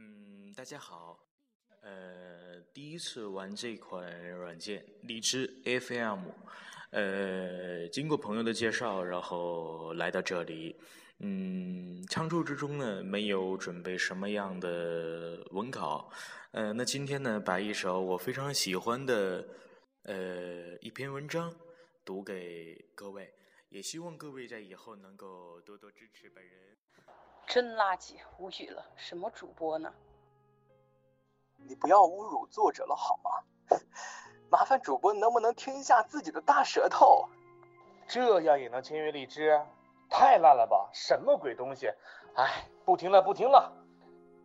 嗯，大家好，呃，第一次玩这款软件荔枝 FM，呃，经过朋友的介绍，然后来到这里。嗯，唱出之中呢，没有准备什么样的文稿，呃，那今天呢，把一首我非常喜欢的，呃，一篇文章读给各位，也希望各位在以后能够多多支持本人。真垃圾，无语了，什么主播呢？你不要侮辱作者了好吗？麻烦主播能不能听一下自己的大舌头？这样也能签约荔枝？太烂了吧！什么鬼东西？哎，不听了，不听了。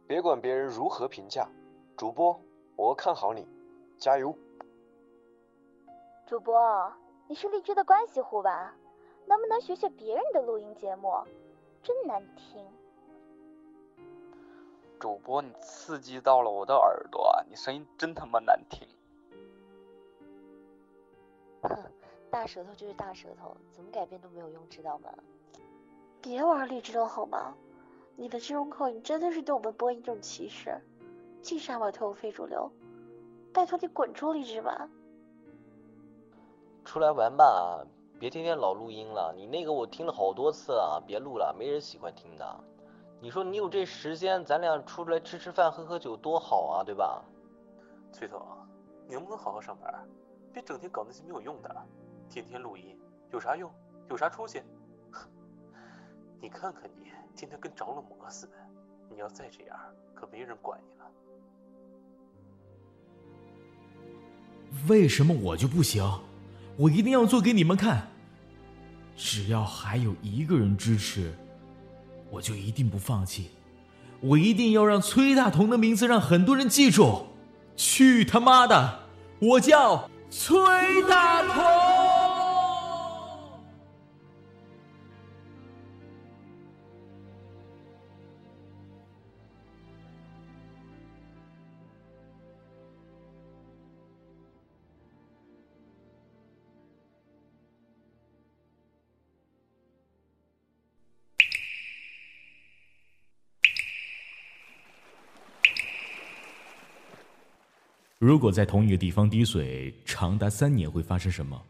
别管别人如何评价，主播，我看好你，加油！主播，你是荔枝的关系户吧？能不能学学别人的录音节目？真难听。主播，你刺激到了我的耳朵啊，你声音真他妈难听。哼，大舌头就是大舌头，怎么改变都没有用，知道吗？别玩励志了好吗？你的这种口音真的是对我们播音一种歧视，净杀我推我非主流，拜托你滚出励志吧！出来玩吧，别天天老录音了。你那个我听了好多次了，别录了，没人喜欢听的。你说你有这时间，咱俩出来吃吃饭、喝喝酒多好啊，对吧？崔总，你能不能好好上班？别整天搞那些没有用的，天天录音有啥用？有啥出息？你看看你，天天跟着了魔似的。你要再这样，可没人管你了。为什么我就不行？我一定要做给你们看。只要还有一个人支持，我就一定不放弃。我一定要让崔大同的名字让很多人记住。去他妈的！我叫崔大同。如果在同一个地方滴水长达三年，会发生什么？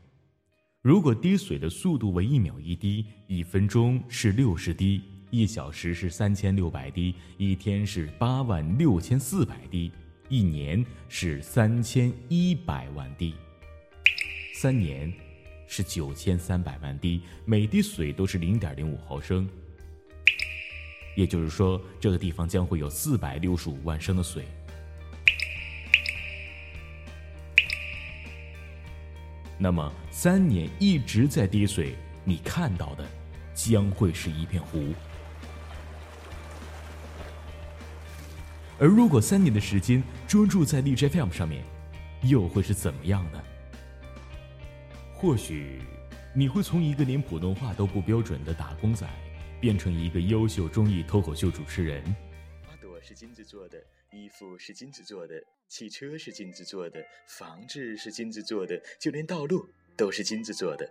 如果滴水的速度为一秒一滴，一分钟是六十滴，一小时是三千六百滴，一天是八万六千四百滴，一年是三千一百万滴，三年是九千三百万滴，每滴水都是零点零五毫升。也就是说，这个地方将会有四百六十五万升的水。那么三年一直在滴水，你看到的将会是一片湖。而如果三年的时间专注在 DJ FM 上面，又会是怎么样呢？或许你会从一个连普通话都不标准的打工仔，变成一个优秀综艺脱口秀主持人。是金子做的，衣服是金子做的。汽车是金子做的，房子是金子做的，就连道路都是金子做的。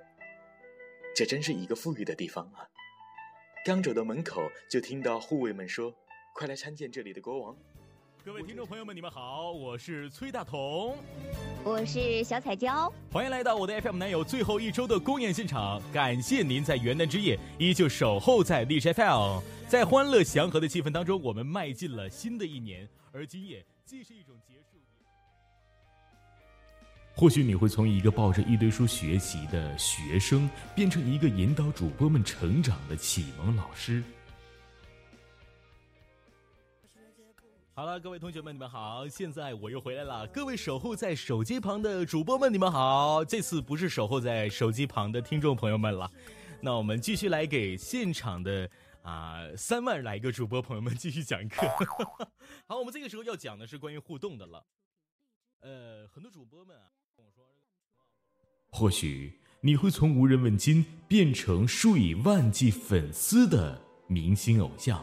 这真是一个富裕的地方啊！刚走到门口，就听到护卫们说：“快来参见这里的国王。”各位听众朋友们，你们好，我是崔大同，我是小彩椒，欢迎来到我的 FM 男友最后一周的公演现场。感谢您在元旦之夜依旧守候在荔枝 FM，在欢乐祥和的气氛当中，我们迈进了新的一年。而今夜既是一种结束。或许你会从一个抱着一堆书学习的学生，变成一个引导主播们成长的启蒙老师。好了，各位同学们，你们好！现在我又回来了。各位守候在手机旁的主播们，你们好！这次不是守候在手机旁的听众朋友们了。那我们继续来给现场的啊三万来个主播朋友们继续讲课。好，我们这个时候要讲的是关于互动的了。呃，很多主播们啊跟我说。或许你会从无人问津变成数以万计粉丝的明星偶像，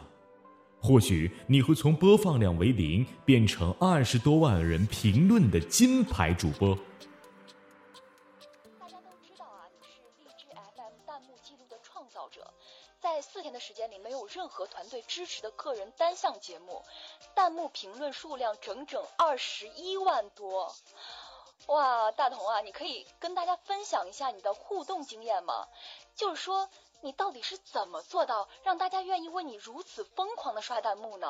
或许你会从播放量为零变成二十多万人评论的金牌主播。大家都知道啊，你是荔枝 FM 弹幕记录的创造者，在四天的时间里没有任何团队支持的个人。单项节目，弹幕评论数量整整二十一万多。哇，大同啊，你可以跟大家分享一下你的互动经验吗？就是说，你到底是怎么做到让大家愿意为你如此疯狂的刷弹幕呢？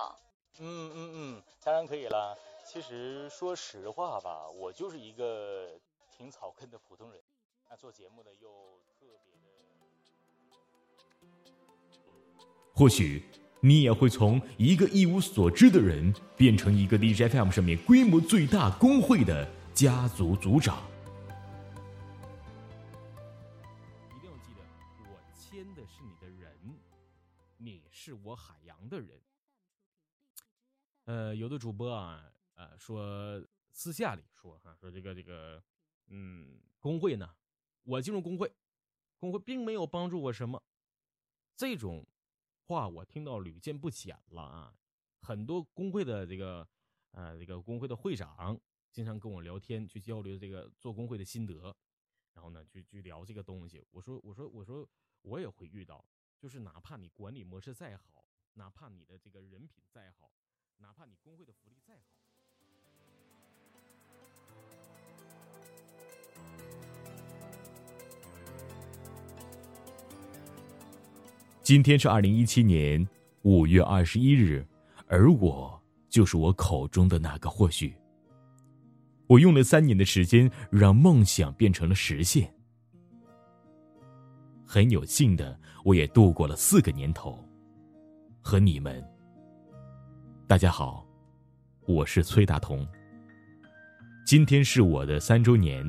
嗯嗯嗯，当然可以了。其实说实话吧，我就是一个挺草根的普通人，那做节目呢又特别的。或许你也会从一个一无所知的人，变成一个 DJFM 上面规模最大工会的家族组长。我牵的是你的人，你是我海洋的人。呃，有的主播啊。呃，说私下里说哈，说这个这个，嗯，工会呢，我进入工会，工会并没有帮助我什么，这种话我听到屡见不鲜了啊。很多工会的这个，呃，这个工会的会长经常跟我聊天，去交流这个做工会的心得，然后呢，去去聊这个东西。我说，我说，我说，我也会遇到，就是哪怕你管理模式再好，哪怕你的这个人品再好，哪怕你工会的福利再好。今天是二零一七年五月二十一日，而我就是我口中的那个或许。我用了三年的时间，让梦想变成了实现。很有幸的，我也度过了四个年头，和你们。大家好，我是崔大同。今天是我的三周年。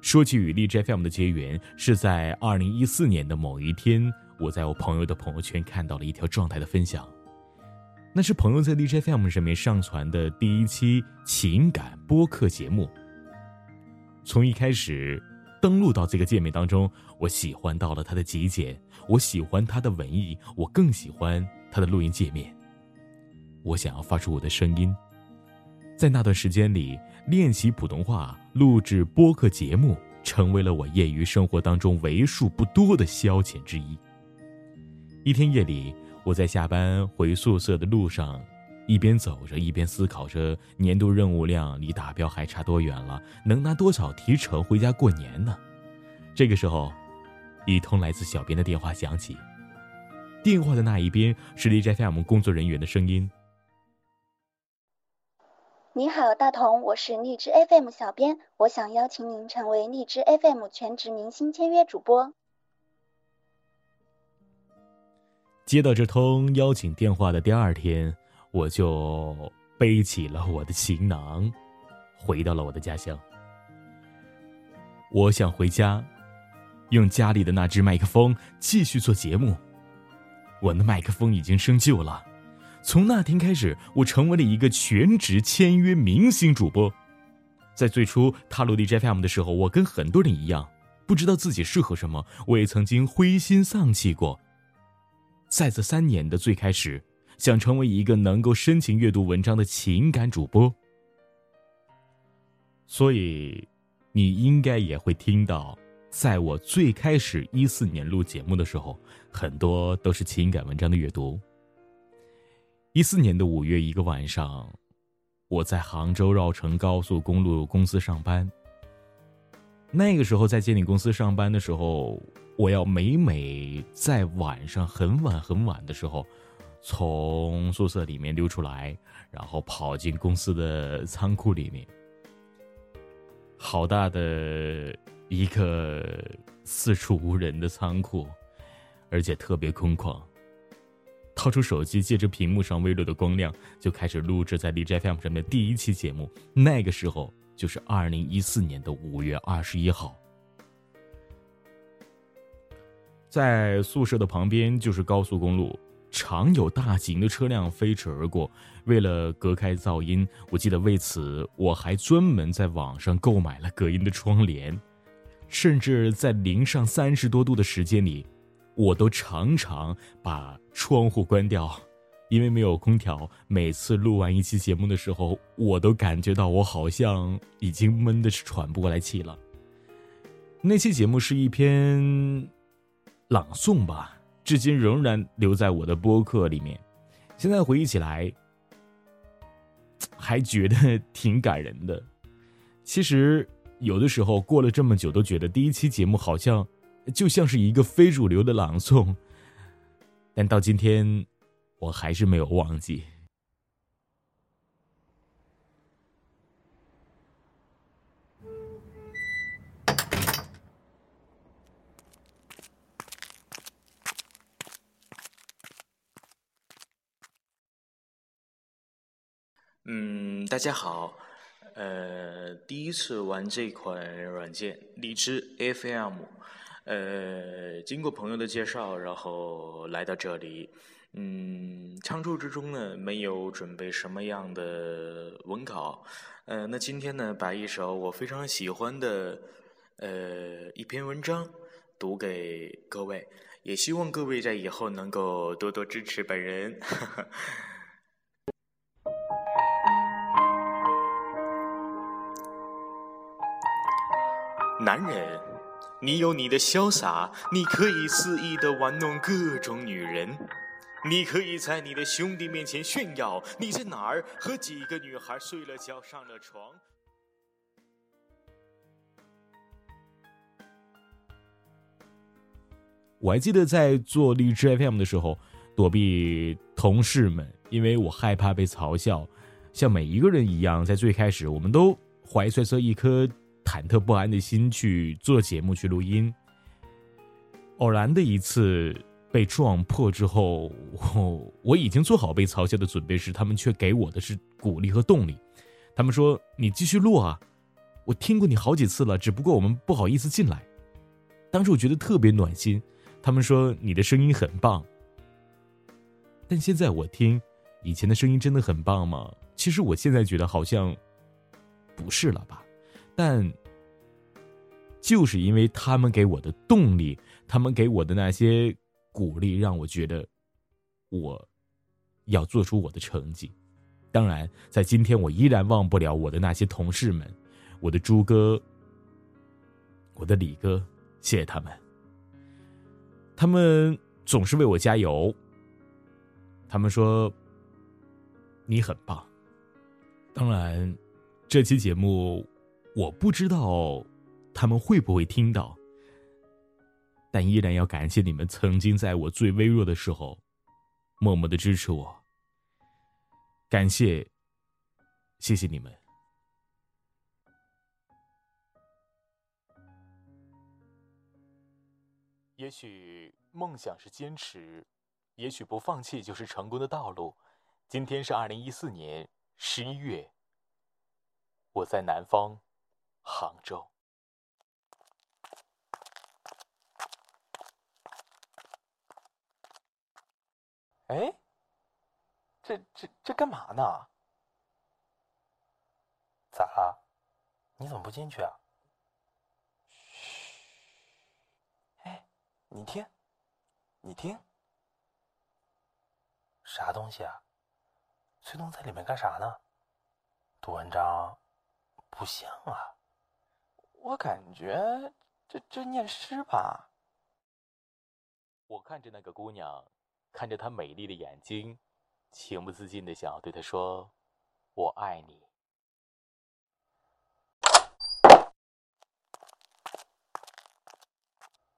说起与荔枝 FM 的结缘，是在二零一四年的某一天。我在我朋友的朋友圈看到了一条状态的分享，那是朋友在 DJ FM 上面上传的第一期情感播客节目。从一开始登录到这个界面当中，我喜欢到了它的极简，我喜欢它的文艺，我更喜欢它的录音界面。我想要发出我的声音，在那段时间里练习普通话，录制播客节目，成为了我业余生活当中为数不多的消遣之一。一天夜里，我在下班回宿舍的路上，一边走着一边思考着年度任务量离达标还差多远了，能拿多少提成回家过年呢？这个时候，一通来自小编的电话响起，电话的那一边是 DJFM 工作人员的声音：“你好，大同，我是荔枝 FM 小编，我想邀请您成为荔枝 FM 全职明星签约主播。”接到这通邀请电话的第二天，我就背起了我的行囊，回到了我的家乡。我想回家，用家里的那只麦克风继续做节目。我的麦克风已经生锈了。从那天开始，我成为了一个全职签约明星主播。在最初踏入 DJFM 的时候，我跟很多人一样，不知道自己适合什么，我也曾经灰心丧气过。在这三年的最开始，想成为一个能够深情阅读文章的情感主播，所以你应该也会听到，在我最开始一四年录节目的时候，很多都是情感文章的阅读。一四年的五月一个晚上，我在杭州绕城高速公路公司上班。那个时候在建立公司上班的时候。我要每每在晚上很晚很晚的时候，从宿舍里面溜出来，然后跑进公司的仓库里面。好大的一个四处无人的仓库，而且特别空旷。掏出手机，借着屏幕上微弱的光亮，就开始录制在 DJFM 上面第一期节目。那个时候就是二零一四年的五月二十一号。在宿舍的旁边就是高速公路，常有大型的车辆飞驰而过。为了隔开噪音，我记得为此我还专门在网上购买了隔音的窗帘。甚至在零上三十多度的时间里，我都常常把窗户关掉，因为没有空调。每次录完一期节目的时候，我都感觉到我好像已经闷的是喘不过来气了。那期节目是一篇。朗诵吧，至今仍然留在我的播客里面，现在回忆起来，还觉得挺感人的。其实有的时候过了这么久，都觉得第一期节目好像就像是一个非主流的朗诵，但到今天，我还是没有忘记。嗯，大家好，呃，第一次玩这款软件荔枝 FM，呃，经过朋友的介绍，然后来到这里。嗯，仓促之中呢，没有准备什么样的文稿，呃，那今天呢，把一首我非常喜欢的呃一篇文章读给各位，也希望各位在以后能够多多支持本人。男人，你有你的潇洒，你可以肆意的玩弄各种女人，你可以在你的兄弟面前炫耀你在哪儿和几个女孩睡了觉上了床。我还记得在做荔枝 FM 的时候，躲避同事们，因为我害怕被嘲笑。像每一个人一样，在最开始，我们都怀揣着一颗。忐忑不安的心去做节目去录音。偶然的一次被撞破之后，我我已经做好被嘲笑的准备时，他们却给我的是鼓励和动力。他们说：“你继续录啊，我听过你好几次了，只不过我们不好意思进来。”当时我觉得特别暖心。他们说：“你的声音很棒。”但现在我听以前的声音真的很棒吗？其实我现在觉得好像不是了吧。但就是因为他们给我的动力，他们给我的那些鼓励，让我觉得我要做出我的成绩。当然，在今天我依然忘不了我的那些同事们，我的朱哥，我的李哥，谢谢他们。他们总是为我加油。他们说你很棒。当然，这期节目。我不知道他们会不会听到，但依然要感谢你们曾经在我最微弱的时候默默的支持我。感谢，谢谢你们。也许梦想是坚持，也许不放弃就是成功的道路。今天是二零一四年十一月，我在南方。杭州。哎，这这这干嘛呢？咋了？你怎么不进去啊？嘘！哎，你听，你听，啥东西啊？崔东在里面干啥呢？读文章？不像啊。我感觉这这念诗吧。我看着那个姑娘，看着她美丽的眼睛，情不自禁的想要对她说：“我爱你。”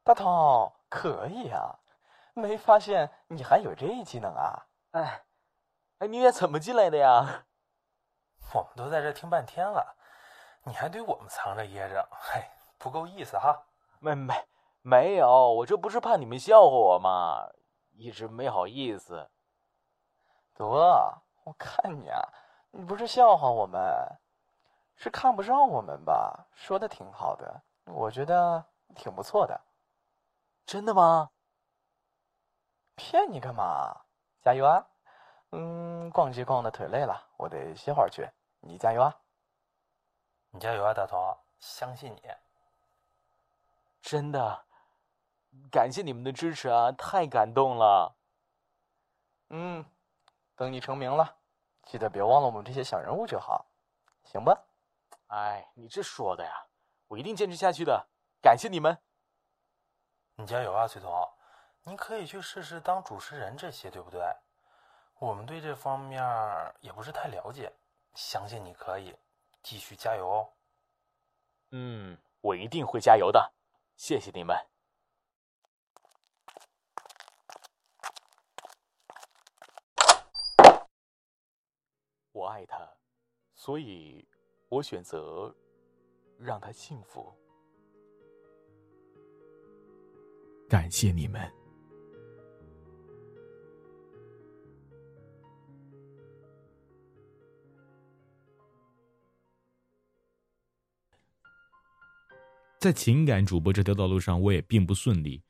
大头可以啊，没发现你还有这一技能啊？哎，哎，你俩怎么进来的呀？我们都在这听半天了。你还对我们藏着掖着，嘿，不够意思哈！没没没有，我这不是怕你们笑话我吗？一直没好意思。得，我看你啊，你不是笑话我们，是看不上我们吧？说的挺好的，我觉得挺不错的。真的吗？骗你干嘛？加油啊！嗯，逛街逛的腿累了，我得歇会儿去。你加油啊！你加油啊，大头！相信你。真的，感谢你们的支持啊，太感动了。嗯，等你成名了，记得别忘了我们这些小人物就好，行吧？哎，你这说的呀，我一定坚持下去的。感谢你们。你加油啊，崔彤！你可以去试试当主持人这些，对不对？我们对这方面也不是太了解，相信你可以，继续加油哦。嗯，我一定会加油的，谢谢你们。我爱他，所以我选择让他幸福。感谢你们。在情感主播这条道路上，我也并不顺利。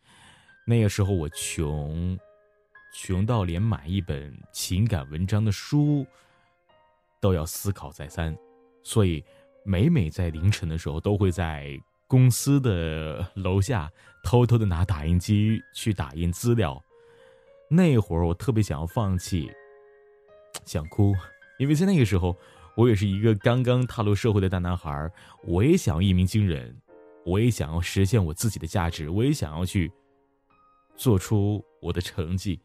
那个时候我穷，穷到连买一本情感文章的书都要思考再三，所以每每在凌晨的时候，都会在公司的楼下偷偷的拿打印机去打印资料。那会儿我特别想要放弃，想哭，因为在那个时候，我也是一个刚刚踏入社会的大男孩，我也想要一鸣惊人。我也想要实现我自己的价值，我也想要去做出我的成绩，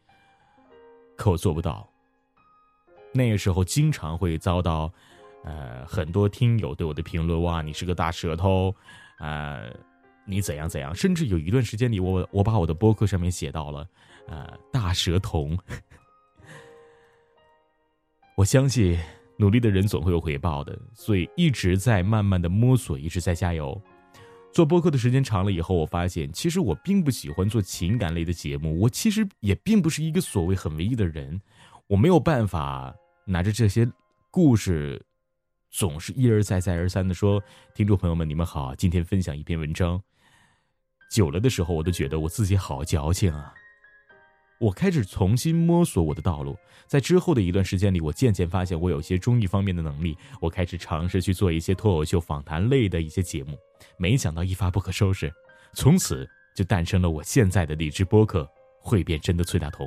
可我做不到。那个时候经常会遭到，呃，很多听友对我的评论：哇，你是个大舌头，呃，你怎样怎样。甚至有一段时间里，我我把我的博客上面写到了，呃，大舌童。我相信努力的人总会有回报的，所以一直在慢慢的摸索，一直在加油。做播客的时间长了以后，我发现其实我并不喜欢做情感类的节目。我其实也并不是一个所谓很文艺的人，我没有办法拿着这些故事，总是一而再再而三的说：“听众朋友们，你们好，今天分享一篇文章。”久了的时候，我都觉得我自己好矫情啊。我开始重新摸索我的道路，在之后的一段时间里，我渐渐发现我有些综艺方面的能力。我开始尝试去做一些脱口秀访谈类的一些节目，没想到一发不可收拾，从此就诞生了我现在的励志播客《会变真的崔大同》。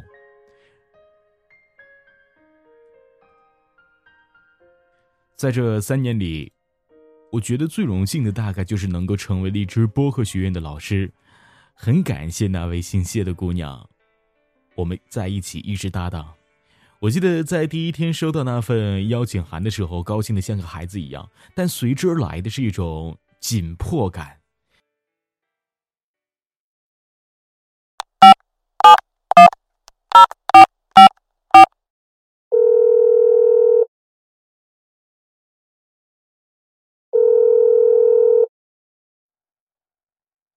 在这三年里，我觉得最荣幸的大概就是能够成为荔枝播客学院的老师，很感谢那位姓谢的姑娘。我们在一起一直搭档。我记得在第一天收到那份邀请函的时候，高兴的像个孩子一样，但随之而来的是一种紧迫感。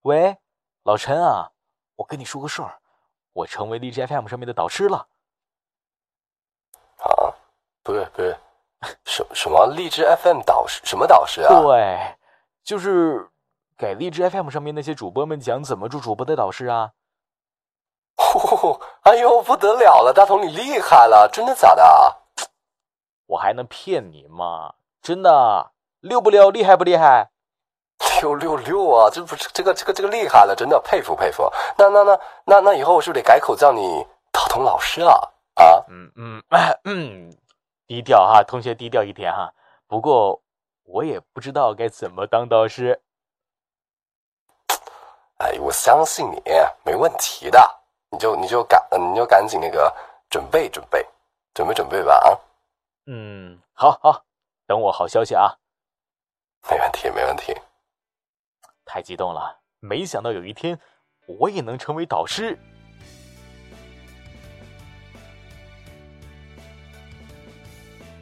喂，老陈啊，我跟你说个事儿。我成为荔枝 FM 上面的导师了。啊，不对不对，什什么荔枝 FM 导师？什么导师啊？对，就是给荔枝 FM 上面那些主播们讲怎么做主播的导师啊。呼，哎呦，不得了了，大同你厉害了，真的假的？我还能骗你吗？真的，溜不溜？厉害不厉害？六六六啊！这不是这个这个这个厉害了，真的佩服佩服。那那那那那以后我是不是得改口叫你大同老师啊？啊？嗯嗯嗯，低调哈，同学低调一点哈。不过我也不知道该怎么当导师。哎，我相信你没问题的，你就你就赶你就赶紧那个准备准备准备准备吧啊。嗯，好好，等我好消息啊。没问题没问题。太激动了！没想到有一天，我也能成为导师。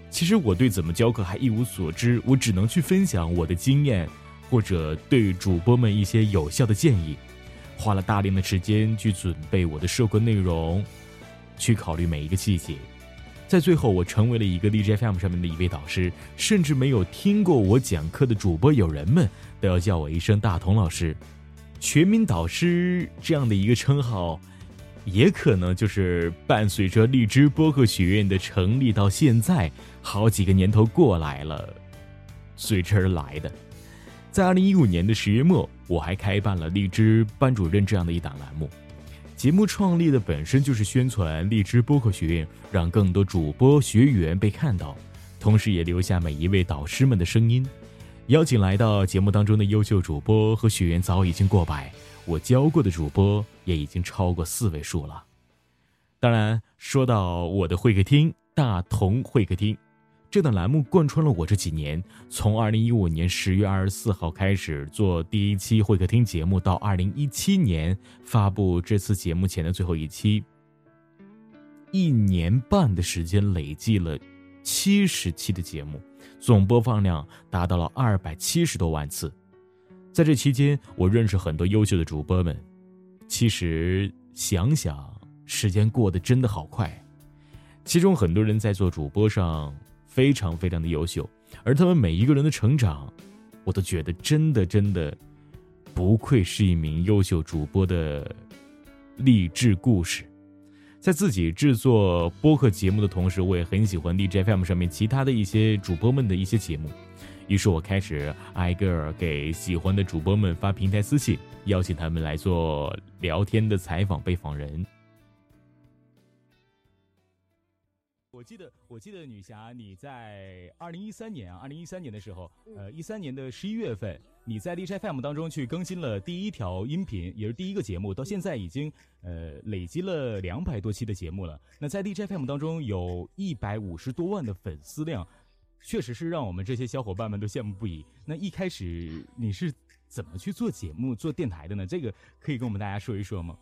其实我对怎么教课还一无所知，我只能去分享我的经验，或者对主播们一些有效的建议。花了大量的时间去准备我的授课内容，去考虑每一个细节。在最后，我成为了一个荔枝 FM 上面的一位导师，甚至没有听过我讲课的主播友人们都要叫我一声大同老师。全民导师这样的一个称号，也可能就是伴随着荔枝播客学院的成立到现在好几个年头过来了，随之而来的。在二零一五年的十月末，我还开办了荔枝班主任这样的一档栏目。节目创立的本身就是宣传荔枝播客学院，让更多主播学员被看到，同时也留下每一位导师们的声音。邀请来到节目当中的优秀主播和学员早已经过百，我教过的主播也已经超过四位数了。当然，说到我的会客厅，大同会客厅。这档栏目贯穿了我这几年，从二零一五年十月二十四号开始做第一期会客厅节目，到二零一七年发布这次节目前的最后一期，一年半的时间累计了七十期的节目，总播放量达到了二百七十多万次。在这期间，我认识很多优秀的主播们。其实想想，时间过得真的好快。其中很多人在做主播上。非常非常的优秀，而他们每一个人的成长，我都觉得真的真的不愧是一名优秀主播的励志故事。在自己制作播客节目的同时，我也很喜欢 DJ FM 上面其他的一些主播们的一些节目。于是我开始挨个给喜欢的主播们发平台私信，邀请他们来做聊天的采访被访人。我记得，我记得女侠，你在二零一三年啊，二零一三年的时候，呃，一三年的十一月份，你在 DJ FM 当中去更新了第一条音频，也是第一个节目，到现在已经呃累积了两百多期的节目了。那在 DJ FM 当中有一百五十多万的粉丝量，确实是让我们这些小伙伴们都羡慕不已。那一开始你是怎么去做节目、做电台的呢？这个可以跟我们大家说一说吗？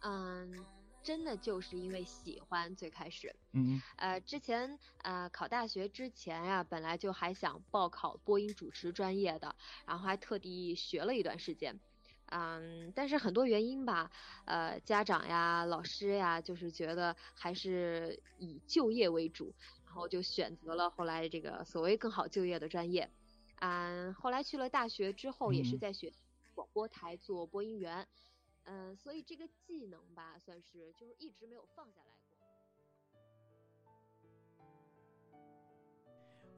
嗯。真的就是因为喜欢最开始，嗯呃，之前呃考大学之前呀，本来就还想报考播音主持专业的，然后还特地学了一段时间，嗯，但是很多原因吧，呃，家长呀、老师呀，就是觉得还是以就业为主，然后就选择了后来这个所谓更好就业的专业，嗯，后来去了大学之后，也是在学广播台做播音员。嗯，所以这个技能吧，算是就是一直没有放下来过。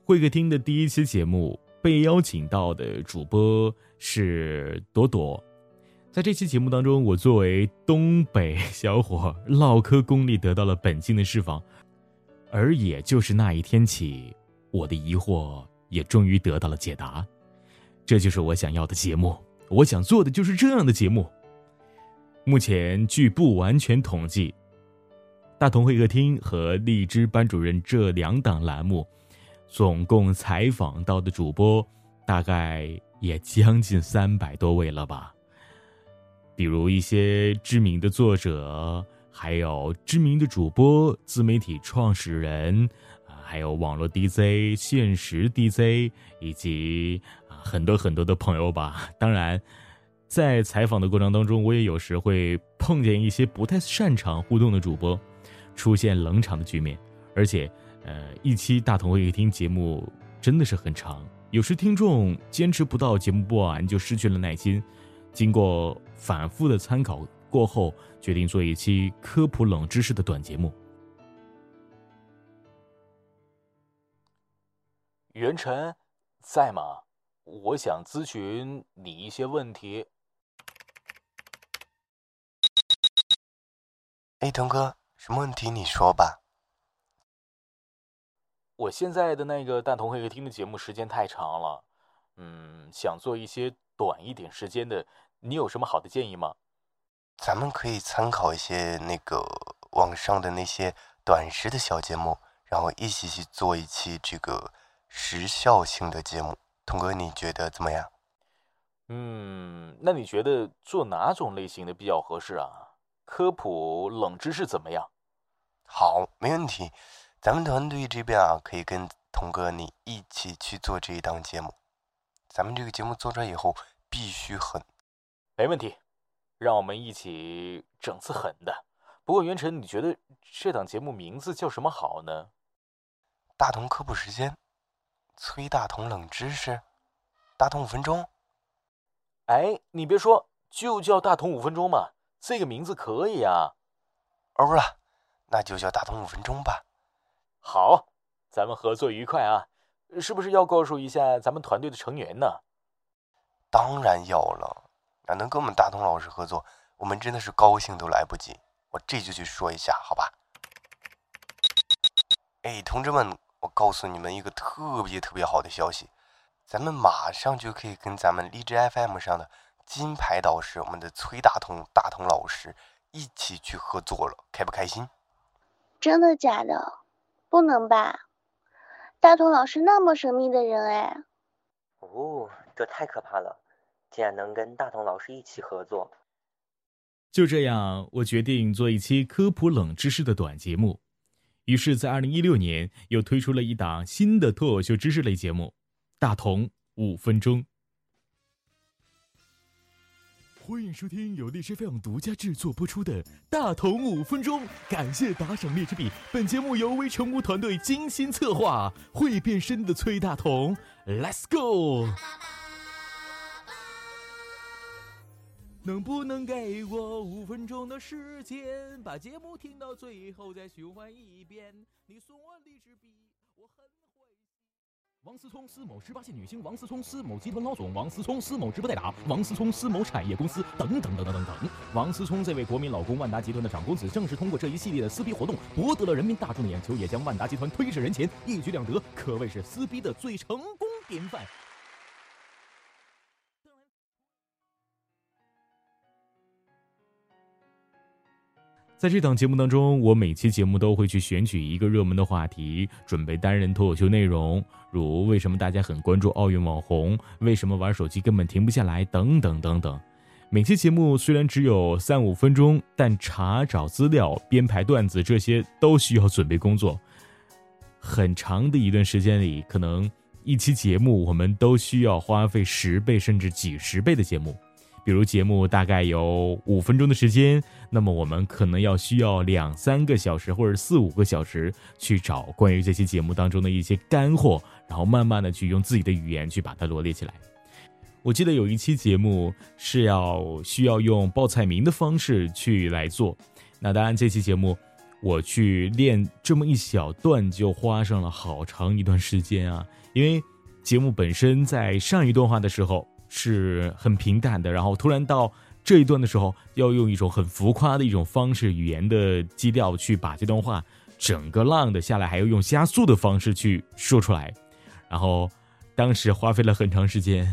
会客厅的第一期节目被邀请到的主播是朵朵，在这期节目当中，我作为东北小伙，唠嗑功力得到了本性的释放，而也就是那一天起，我的疑惑也终于得到了解答。这就是我想要的节目，我想做的就是这样的节目。目前据不完全统计，大同会客厅和荔枝班主任这两档栏目，总共采访到的主播大概也将近三百多位了吧。比如一些知名的作者，还有知名的主播、自媒体创始人，啊，还有网络 DJ、现实 DJ，以及啊很多很多的朋友吧。当然。在采访的过程当中，我也有时会碰见一些不太擅长互动的主播，出现冷场的局面。而且，呃，一期大同会客厅节目真的是很长，有时听众坚持不到节目播完就失去了耐心。经过反复的参考过后，决定做一期科普冷知识的短节目。袁晨，在吗？我想咨询你一些问题。哎，童哥，什么问题你说吧。我现在的那个大同会客厅的节目时间太长了，嗯，想做一些短一点时间的，你有什么好的建议吗？咱们可以参考一些那个网上的那些短时的小节目，然后一起去做一期这个时效性的节目。童哥，你觉得怎么样？嗯，那你觉得做哪种类型的比较合适啊？科普冷知识怎么样？好，没问题。咱们团队这边啊，可以跟童哥你一起去做这一档节目。咱们这个节目做出来以后，必须狠。没问题，让我们一起整次狠的。不过元晨，你觉得这档节目名字叫什么好呢？大同科普时间，崔大同冷知识，大同五分钟。哎，你别说，就叫大同五分钟嘛。这个名字可以啊，欧了，那就叫大同五分钟吧。好，咱们合作愉快啊！是不是要告诉一下咱们团队的成员呢？当然要了，那能跟我们大同老师合作，我们真的是高兴都来不及。我这就去说一下，好吧？哎，同志们，我告诉你们一个特别特别好的消息，咱们马上就可以跟咱们荔枝 FM 上的。金牌导师，我们的崔大同大同老师一起去合作了，开不开心？真的假的？不能吧？大同老师那么神秘的人哎。哦，这太可怕了！竟然能跟大同老师一起合作。就这样，我决定做一期科普冷知识的短节目。于是，在二零一六年又推出了一档新的脱口秀知识类节目《大同五分钟》。欢迎收听由荔枝 FM 独家制作播出的《大同五分钟》，感谢打赏荔枝币。本节目由微成屋团队精心策划，会变身的崔大同，Let's go！能不能给我五分钟的时间，把节目听到最后再循环一遍？你送我荔枝币，王思聪，思某十八线女星，王思聪，思某集团老总，王思聪，思某直播代打，王思聪，思某产业公司，等等等等等等。王思聪这位国民老公，万达集团的长公子，正是通过这一系列的撕逼活动，博得了人民大众的眼球，也将万达集团推至人前，一举两得，可谓是撕逼的最成功典范。在这档节目当中，我每期节目都会去选取一个热门的话题，准备单人脱口秀内容，如为什么大家很关注奥运网红，为什么玩手机根本停不下来，等等等等。每期节目虽然只有三五分钟，但查找资料、编排段子这些都需要准备工作。很长的一段时间里，可能一期节目我们都需要花费十倍甚至几十倍的节目。比如节目大概有五分钟的时间，那么我们可能要需要两三个小时或者四五个小时去找关于这期节目当中的一些干货，然后慢慢的去用自己的语言去把它罗列起来。我记得有一期节目是要需要用报菜名的方式去来做，那当然这期节目我去练这么一小段就花上了好长一段时间啊，因为节目本身在上一段话的时候。是很平淡的，然后突然到这一段的时候，要用一种很浮夸的一种方式，语言的基调去把这段话整个浪的下来，还要用加速的方式去说出来，然后当时花费了很长时间。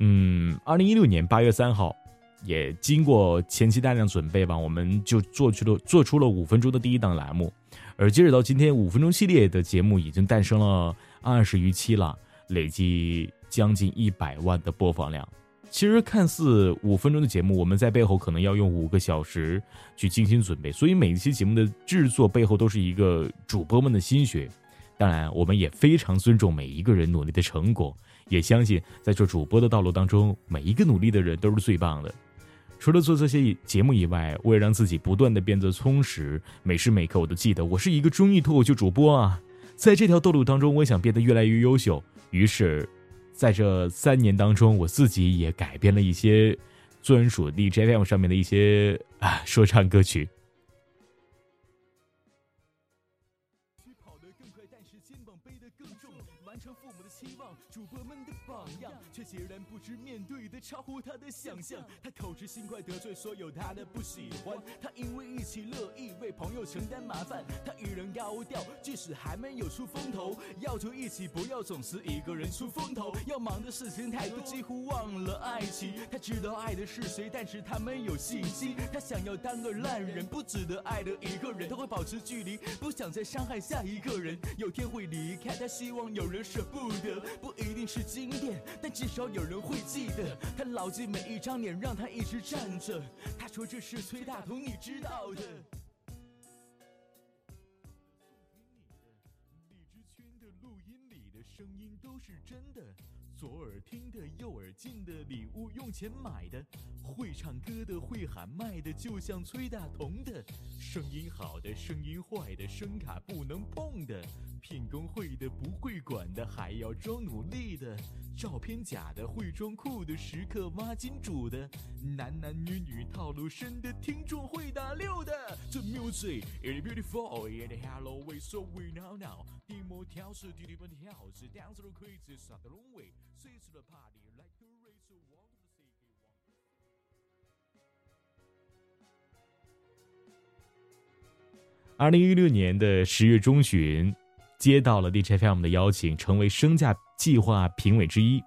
嗯，二零一六年八月三号，也经过前期大量准备吧，我们就做出了做出了五分钟的第一档栏目，而截止到今天，五分钟系列的节目已经诞生了二十余期了，累计。将近一百万的播放量，其实看似五分钟的节目，我们在背后可能要用五个小时去精心准备，所以每一期节目的制作背后都是一个主播们的心血。当然，我们也非常尊重每一个人努力的成果，也相信在做主播的道路当中，每一个努力的人都是最棒的。除了做这些节目以外，为了让自己不断的变得充实，每时每刻我都记得我是一个综艺脱口秀主播啊，在这条道路当中，我想变得越来越优秀，于是。在这三年当中，我自己也改编了一些专属 DJM 上面的一些啊说唱歌曲。超乎他的想象，他口直心快，得罪所有他的不喜欢。他因为一起乐意为朋友承担麻烦。他与人高调，即使还没有出风头，要求一起，不要总是一个人出风头。要忙的事情太多，几乎忘了爱情。他知道爱的是谁，但是他没有信心。他想要当个烂人，不值得爱的一个人。他会保持距离，不想再伤害下一个人。有天会离开，他希望有人舍不得，不一定是经典，但至少有人会记得。他牢记每一张脸，让他一直站着。他说这是崔大同，你知道的。荔枝圈的录音里的声音都是真的。左耳听的，右耳进的，礼物用钱买的，会唱歌的，会喊麦的，就像崔大同的，声音好的，声音坏的，声卡不能碰，的，还要装努力的，照片假的，会装酷的，时刻挖金主的，男男女女套路深的，听众会打六的。这 music is beautiful and hello we so we now now，地模调试，弟弟们跳，是 dance the crazy s the long way。二零一六年的十月中旬，接到了 DJ FM 的邀请，成为声价计划评委之一。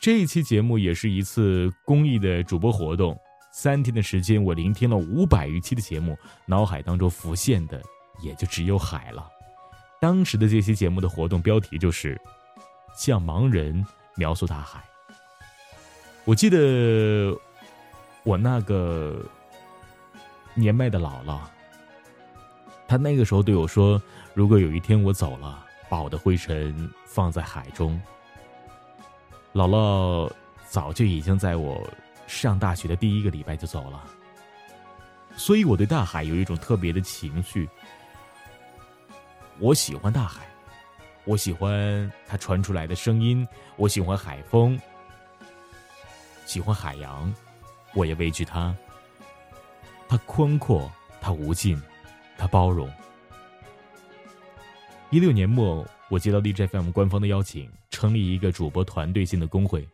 这一期节目也是一次公益的主播活动。三天的时间，我聆听了五百余期的节目，脑海当中浮现的也就只有海了。当时的这些节目的活动标题就是“向盲人描述大海”。我记得我那个年迈的姥姥，他那个时候对我说：“如果有一天我走了，把我的灰尘放在海中。”姥姥早就已经在我上大学的第一个礼拜就走了，所以我对大海有一种特别的情绪。我喜欢大海，我喜欢它传出来的声音，我喜欢海风，喜欢海洋，我也畏惧它。它宽阔，它无尽，他包容。一六年末，我接到荔枝 FM 官方的邀请，成立一个主播团队性的工会。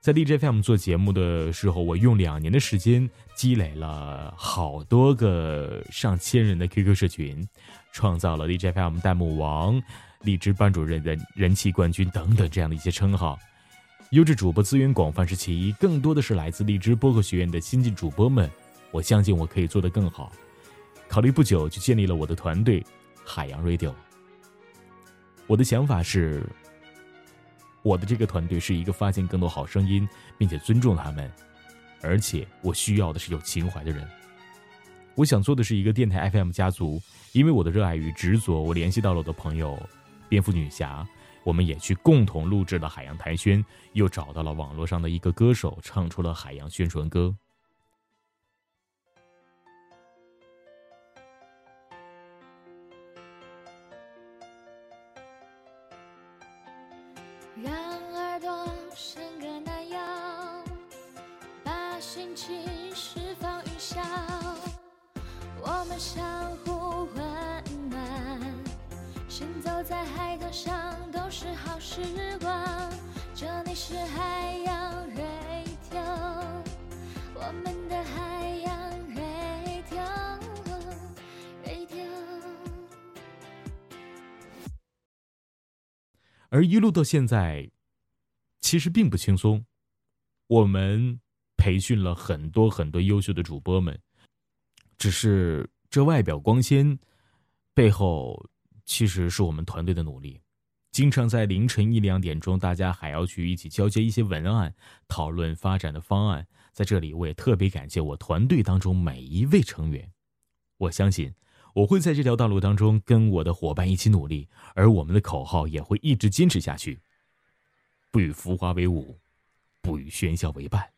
在荔枝 FM 做节目的时候，我用两年的时间积累了好多个上千人的 QQ 社群，创造了荔枝 FM 弹幕王、荔枝班主任的人气冠军等等这样的一些称号。优质主播资源广泛是其一，更多的是来自荔枝播客学院的新晋主播们。我相信我可以做得更好。考虑不久就建立了我的团队——海洋 Radio。我的想法是。我的这个团队是一个发现更多好声音，并且尊重他们，而且我需要的是有情怀的人。我想做的是一个电台 FM 家族，因为我的热爱与执着，我联系到了我的朋友蝙蝠女侠，我们也去共同录制了《海洋台宣》，又找到了网络上的一个歌手，唱出了《海洋宣传歌》。一路到现在，其实并不轻松。我们培训了很多很多优秀的主播们，只是这外表光鲜，背后其实是我们团队的努力。经常在凌晨一两点钟，大家还要去一起交接一些文案，讨论发展的方案。在这里，我也特别感谢我团队当中每一位成员。我相信。我会在这条道路当中跟我的伙伴一起努力，而我们的口号也会一直坚持下去。不与浮华为伍，不与喧嚣为伴。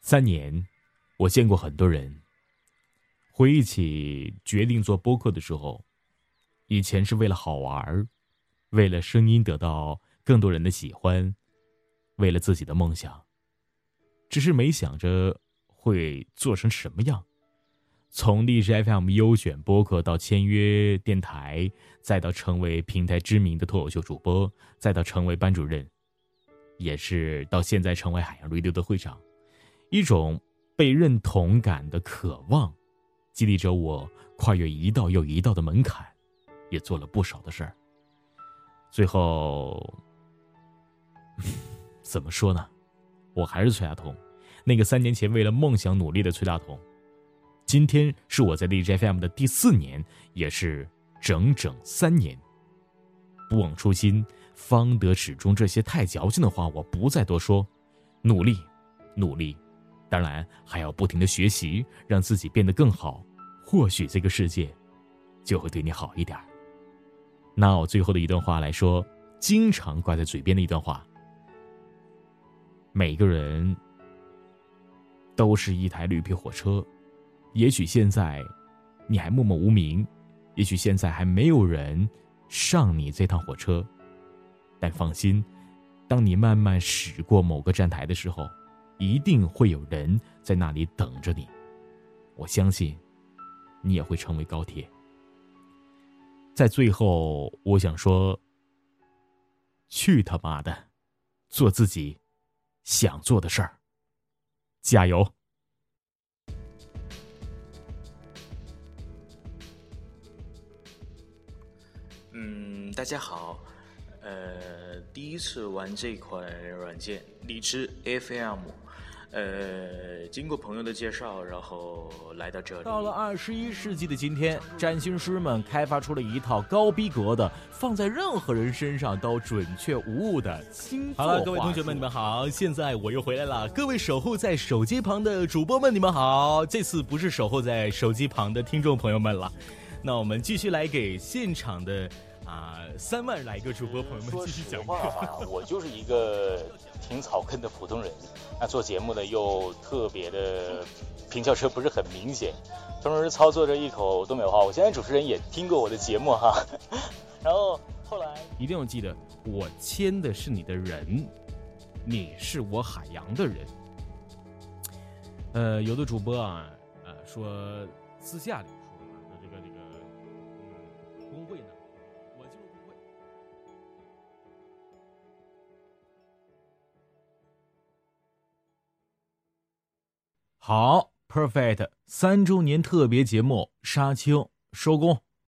三年，我见过很多人。回忆起决定做播客的时候，以前是为了好玩为了声音得到更多人的喜欢，为了自己的梦想。只是没想着会做成什么样。从荔枝 FM 优选播客到签约电台，再到成为平台知名的脱口秀主播，再到成为班主任，也是到现在成为海洋 radio 的会长，一种被认同感的渴望，激励着我跨越一道又一道的门槛，也做了不少的事儿。最后，怎么说呢？我还是崔大同，那个三年前为了梦想努力的崔大同。今天是我在荔枝 FM 的第四年，也是整整三年。不忘初心，方得始终。这些太矫情的话，我不再多说。努力，努力，当然还要不停的学习，让自己变得更好。或许这个世界就会对你好一点。那我最后的一段话来说，经常挂在嘴边的一段话：每个人都是一台绿皮火车。也许现在你还默默无名，也许现在还没有人上你这趟火车，但放心，当你慢慢驶过某个站台的时候，一定会有人在那里等着你。我相信，你也会成为高铁。在最后，我想说：去他妈的，做自己想做的事儿，加油！大家好，呃，第一次玩这款软件荔枝 FM，呃，经过朋友的介绍，然后来到这里。到了二十一世纪的今天，占星师们开发出了一套高逼格的，放在任何人身上都准确无误的星座。好了，各位同学们，你们好，现在我又回来了。各位守候在手机旁的主播们，你们好。这次不是守候在手机旁的听众朋友们了，那我们继续来给现场的啊三万来个主播朋友们继续讲话啊，我就是一个挺草根的普通人。那做节目呢又特别的平翘舌不是很明显，同时操作着一口东北话。我现在主持人也听过我的节目哈。然后后来一定要记得，我签的是你的人，你是我海洋的人。呃，有的主播啊，呃，说私下里说说这个这个，嗯，工会好，perfect，三周年特别节目杀青收工。